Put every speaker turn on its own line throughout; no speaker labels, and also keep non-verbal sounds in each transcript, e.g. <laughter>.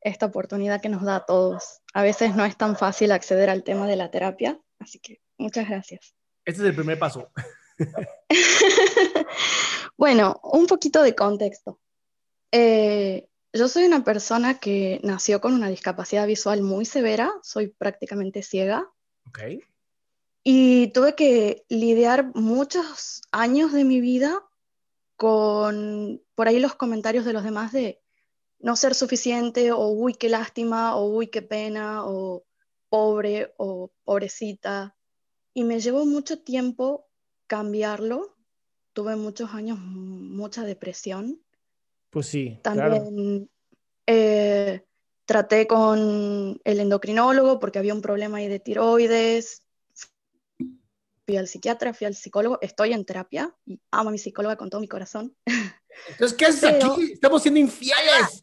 esta oportunidad que nos da a todos. A veces no es tan fácil acceder al tema de la terapia, así que muchas gracias.
Este es el primer paso. <laughs>
bueno, un poquito de contexto. Eh, yo soy una persona que nació con una discapacidad visual muy severa, soy prácticamente ciega.
Ok.
Y tuve que lidiar muchos años de mi vida con por ahí los comentarios de los demás de no ser suficiente o uy, qué lástima o uy, qué pena o pobre o pobrecita. Y me llevó mucho tiempo cambiarlo. Tuve muchos años, mucha depresión.
Pues sí.
También eh, traté con el endocrinólogo porque había un problema ahí de tiroides. Fui al psiquiatra, fui al psicólogo. Estoy en terapia y amo a mi psicóloga con todo mi corazón.
Entonces, ¿qué haces aquí? Estamos siendo infieles.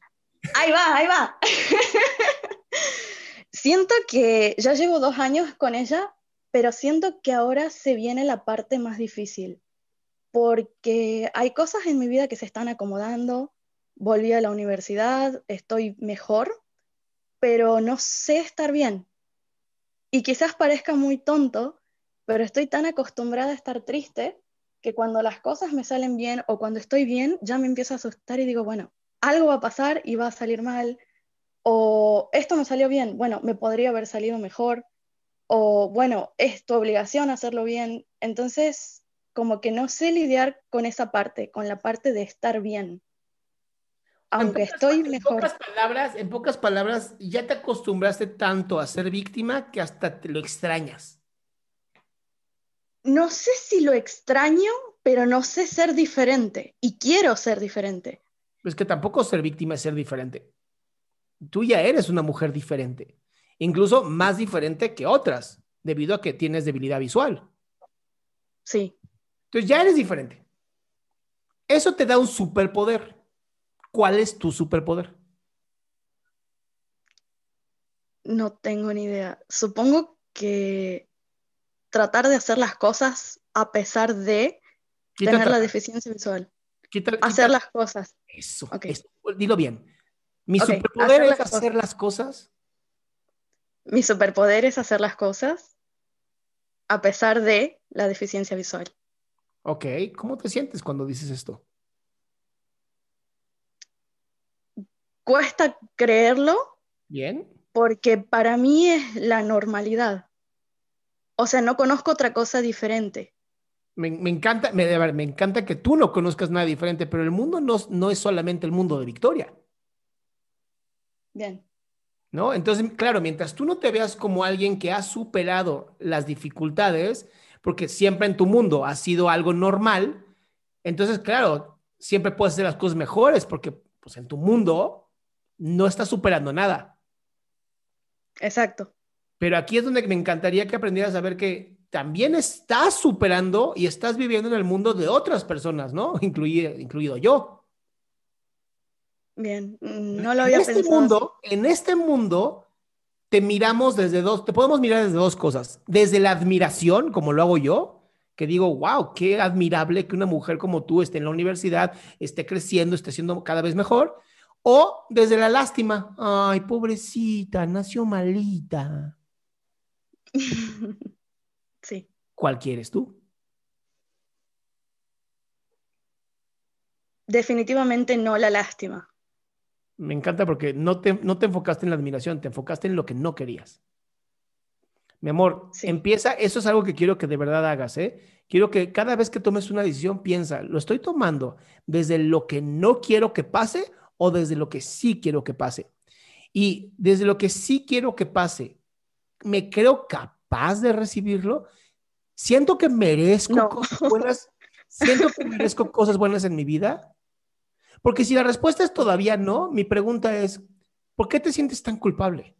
Ahí va, ahí va. <laughs> siento que ya llevo dos años con ella, pero siento que ahora se viene la parte más difícil, porque hay cosas en mi vida que se están acomodando, volví a la universidad, estoy mejor, pero no sé estar bien. Y quizás parezca muy tonto, pero estoy tan acostumbrada a estar triste que cuando las cosas me salen bien o cuando estoy bien, ya me empiezo a asustar y digo, bueno, algo va a pasar y va a salir mal, o esto me salió bien, bueno, me podría haber salido mejor, o bueno, es tu obligación hacerlo bien. Entonces, como que no sé lidiar con esa parte, con la parte de estar bien. Aunque estoy mejor.
En pocas, palabras, en pocas palabras, ya te acostumbraste tanto a ser víctima que hasta te lo extrañas.
No sé si lo extraño, pero no sé ser diferente y quiero ser diferente.
Es que tampoco ser víctima es ser diferente. Tú ya eres una mujer diferente, incluso más diferente que otras, debido a que tienes debilidad visual.
Sí.
Entonces ya eres diferente. Eso te da un superpoder. ¿Cuál es tu superpoder?
No tengo ni idea. Supongo que tratar de hacer las cosas a pesar de tener la deficiencia visual. hacer las cosas.
Eso, dilo bien. ¿Mi superpoder es hacer las cosas?
Mi superpoder es hacer las cosas a pesar de la deficiencia visual.
Ok, ¿cómo te sientes cuando dices esto?
Cuesta creerlo.
Bien.
Porque para mí es la normalidad. O sea, no conozco otra cosa diferente.
Me, encanta, me, me, encanta que tú no conozcas nada diferente, pero el mundo no, no es solamente el mundo de Victoria.
Bien.
¿No? Entonces, claro, mientras tú no te veas como alguien que ha superado las dificultades, porque siempre en tu mundo ha sido algo normal, entonces, claro, siempre puedes hacer las cosas mejores porque pues en tu mundo no estás superando nada.
Exacto.
Pero aquí es donde me encantaría que aprendieras a ver que también estás superando y estás viviendo en el mundo de otras personas, ¿no? <laughs> Incluido, incluido yo.
Bien, mm, no lo había
en este
pensado.
Mundo, en este mundo te miramos desde dos, te podemos mirar desde dos cosas. Desde la admiración, como lo hago yo, que digo, wow, qué admirable que una mujer como tú esté en la universidad, esté creciendo, esté siendo cada vez mejor. O desde la lástima, ay, pobrecita, nació malita. <laughs> ¿Cuál quieres tú?
Definitivamente no la lástima.
Me encanta porque no te, no te enfocaste en la admiración, te enfocaste en lo que no querías. Mi amor,
Sí.
empieza, eso es algo que quiero que de verdad hagas, ¿eh? Quiero que cada vez que tomes una decisión, piensa, ¿lo estoy tomando desde lo que no quiero que pase o desde lo que sí quiero que pase? Y desde lo que sí quiero que pase, ¿me creo capaz de recibirlo? Siento que merezco
No.
cosas buenas, <laughs> siento que merezco cosas buenas en mi vida. Porque si la respuesta es todavía no, mi pregunta es, ¿por qué te sientes tan culpable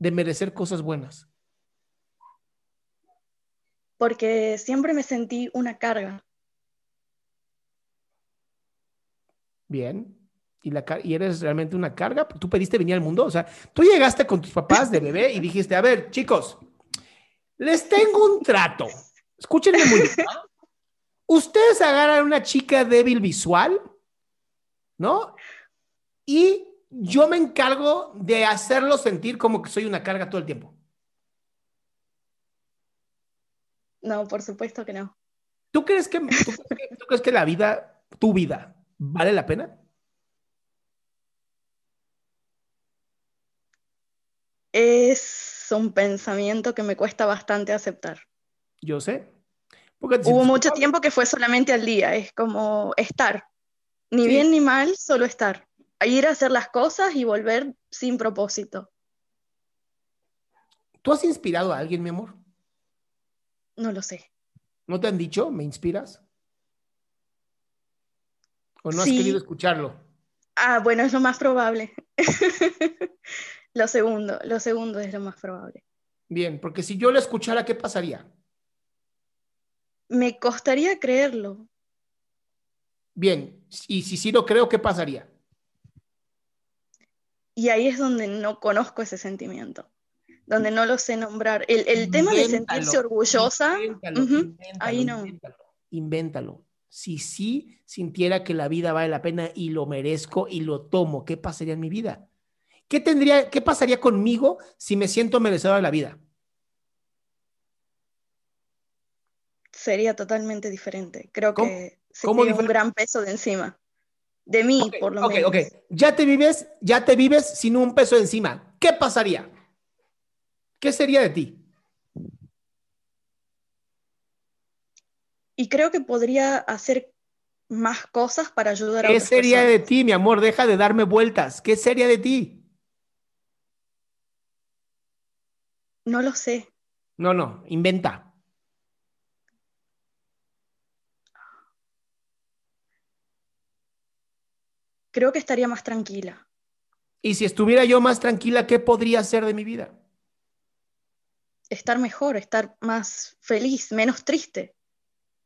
de merecer cosas buenas?
Porque siempre me sentí una carga.
Bien. ¿Y, la, ¿Y eres realmente una carga? ¿Tú pediste venir al mundo? O sea, tú llegaste con tus papás de bebé y dijiste, a ver, chicos, les tengo un trato. Escúchenme muy bien. Ustedes agarran una chica débil visual, ¿no? Y yo me encargo de hacerlo sentir como que soy una carga todo el tiempo.
No, por supuesto que no.
¿Tú crees que, tú crees que, tú crees que la vida, tu vida, vale la pena?
Es un pensamiento que me cuesta bastante aceptar.
Yo sé. Porque
Hubo mucho tiempo que fue solamente al día, es como estar. Ni
Sí.
bien ni mal, solo estar. Ir a hacer las cosas y volver sin propósito.
¿Tú has inspirado a alguien, mi amor?
No lo sé.
¿No te han dicho, me inspiras? ¿O no has
Sí.
querido escucharlo?
Ah, bueno, es lo más probable. <laughs> Lo segundo, lo segundo es lo más probable.
Bien, porque si yo lo escuchara, ¿qué pasaría?
Me costaría creerlo.
Bien, y si sí lo creo, ¿qué pasaría?
Y ahí es donde no conozco ese sentimiento, donde no lo sé nombrar. El, el tema de sentirse orgullosa,
Invéntalo,
ahí no.
Invéntalo. Si sí sintiera que la vida vale la pena y lo merezco y lo tomo, ¿qué pasaría en mi vida? ¿Qué tendría, qué pasaría conmigo si me siento merecedor de la vida?
sería totalmente diferente. Creo
¿Cómo?
que se
¿Cómo
quita un gran peso de encima. De mí,
Ok,
por lo
ok,
menos.
ok. Ya te vives, ya te vives sin un peso encima. ¿Qué pasaría? ¿Qué sería de ti?
Y creo que podría hacer más cosas para ayudar a
¿Qué
otras
sería de ti, mi amor? Deja de darme vueltas. ¿Qué sería de ti?
No lo sé.
No, no, inventa.
Creo que estaría más tranquila.
Y si estuviera yo más tranquila, ¿qué podría ser de mi vida?
Estar mejor, estar más feliz, menos triste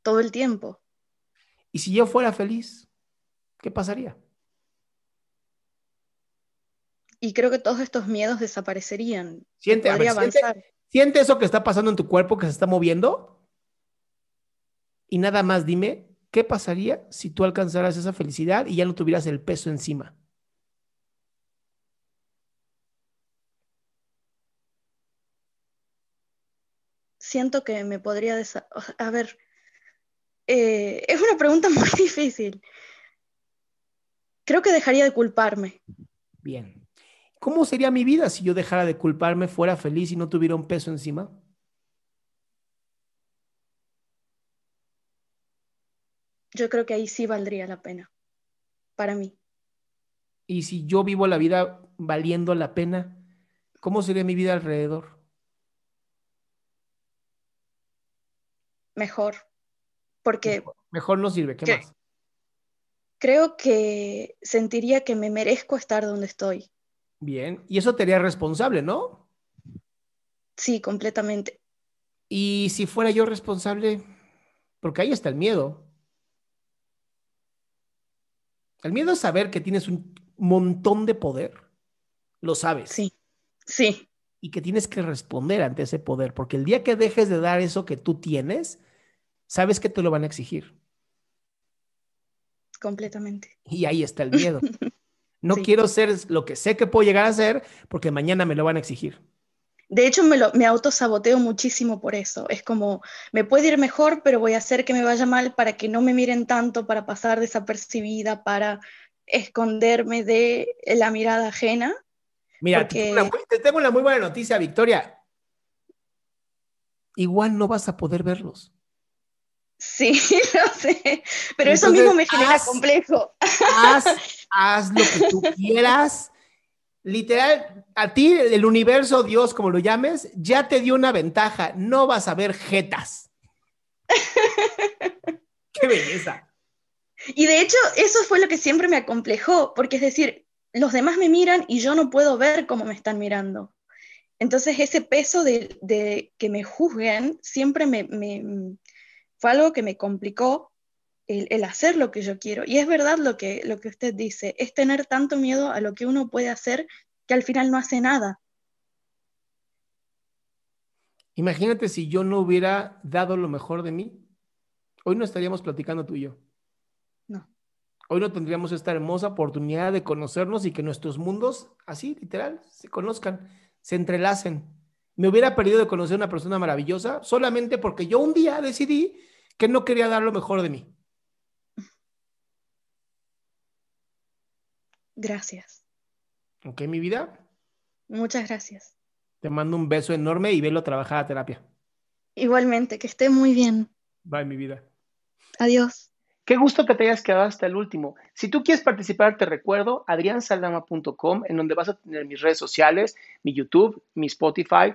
todo el tiempo.
Y si yo fuera feliz, ¿qué pasaría?
Y creo que todos estos miedos desaparecerían.
Siente, ver, siente-
avanzar.
siente eso que está pasando en tu cuerpo, que se está moviendo. Y nada más dime, ¿qué pasaría si tú alcanzaras esa felicidad y ya no tuvieras el peso encima?
Siento que me podría... desa- A ver, eh, es una pregunta <laughs> muy difícil. Creo que dejaría de culparme.
Bien. ¿Cómo sería mi vida si yo dejara de culparme, fuera feliz y no tuviera un peso encima?
Yo creo que ahí sí valdría la pena. Para mí.
Y si yo vivo la vida valiendo la pena, ¿cómo sería mi vida alrededor?
Mejor. Porque
Mejor no sirve, ¿qué
¿Qué?
más?
Creo que sentiría que me merezco estar donde estoy.
Bien, y eso te haría responsable, ¿no?
Sí, completamente.
Y si fuera yo responsable, porque ahí está el miedo. El miedo es saber que tienes un montón de poder. Lo sabes.
Sí, sí.
Y que tienes que responder ante ese poder, porque el día que dejes de dar eso que tú tienes, sabes que te lo van a exigir.
Completamente.
Y ahí está el miedo. <laughs> No
Sí.
quiero ser lo que sé que puedo llegar a ser porque mañana me lo van a exigir.
De hecho, me, lo, me autosaboteo muchísimo por eso. Es como, me puede ir mejor, pero voy a hacer que me vaya mal para que no me miren tanto, para pasar desapercibida, para esconderme de la mirada ajena.
Mira,
Porque-
te, tengo una te tengo una muy buena noticia, Victoria. Igual no vas a poder verlos.
Sí, <laughs> lo sé, pero eso mismo me genera
haz-
complejo.
Haz, <laughs> haz lo que tú quieras. Literal, a ti, el universo, Dios, como lo llames, ya te dio una ventaja. No vas a ver jetas. <laughs> ¡Qué belleza!
Y de hecho, eso fue lo que siempre me acomplejó, porque es decir, los demás me miran y yo no puedo ver cómo me están mirando. Entonces, ese peso de, de que me juzguen siempre me, me- fue algo que me complicó el, el hacer lo que yo quiero. Y es verdad lo que, lo que usted dice, es tener tanto miedo a lo que uno puede hacer que al final no hace nada.
Imagínate si yo no hubiera dado lo mejor de mí. Hoy no estaríamos platicando tú y yo.
No.
Hoy no tendríamos esta hermosa oportunidad de conocernos y que nuestros mundos, así literal, se conozcan, se entrelacen. Me hubiera perdido de conocer a una persona maravillosa solamente porque yo un día decidí que no quería dar lo mejor de mí.
Gracias.
¿Ok, mi vida?
Muchas gracias.
Te mando un beso enorme y velo trabajar a terapia.
Igualmente, que esté muy bien.
Bye, mi vida.
Adiós.
Qué gusto que te hayas quedado hasta el último. Si tú quieres participar, te recuerdo adriansaldama.com, en donde vas a tener mis redes sociales, mi YouTube, mi Spotify,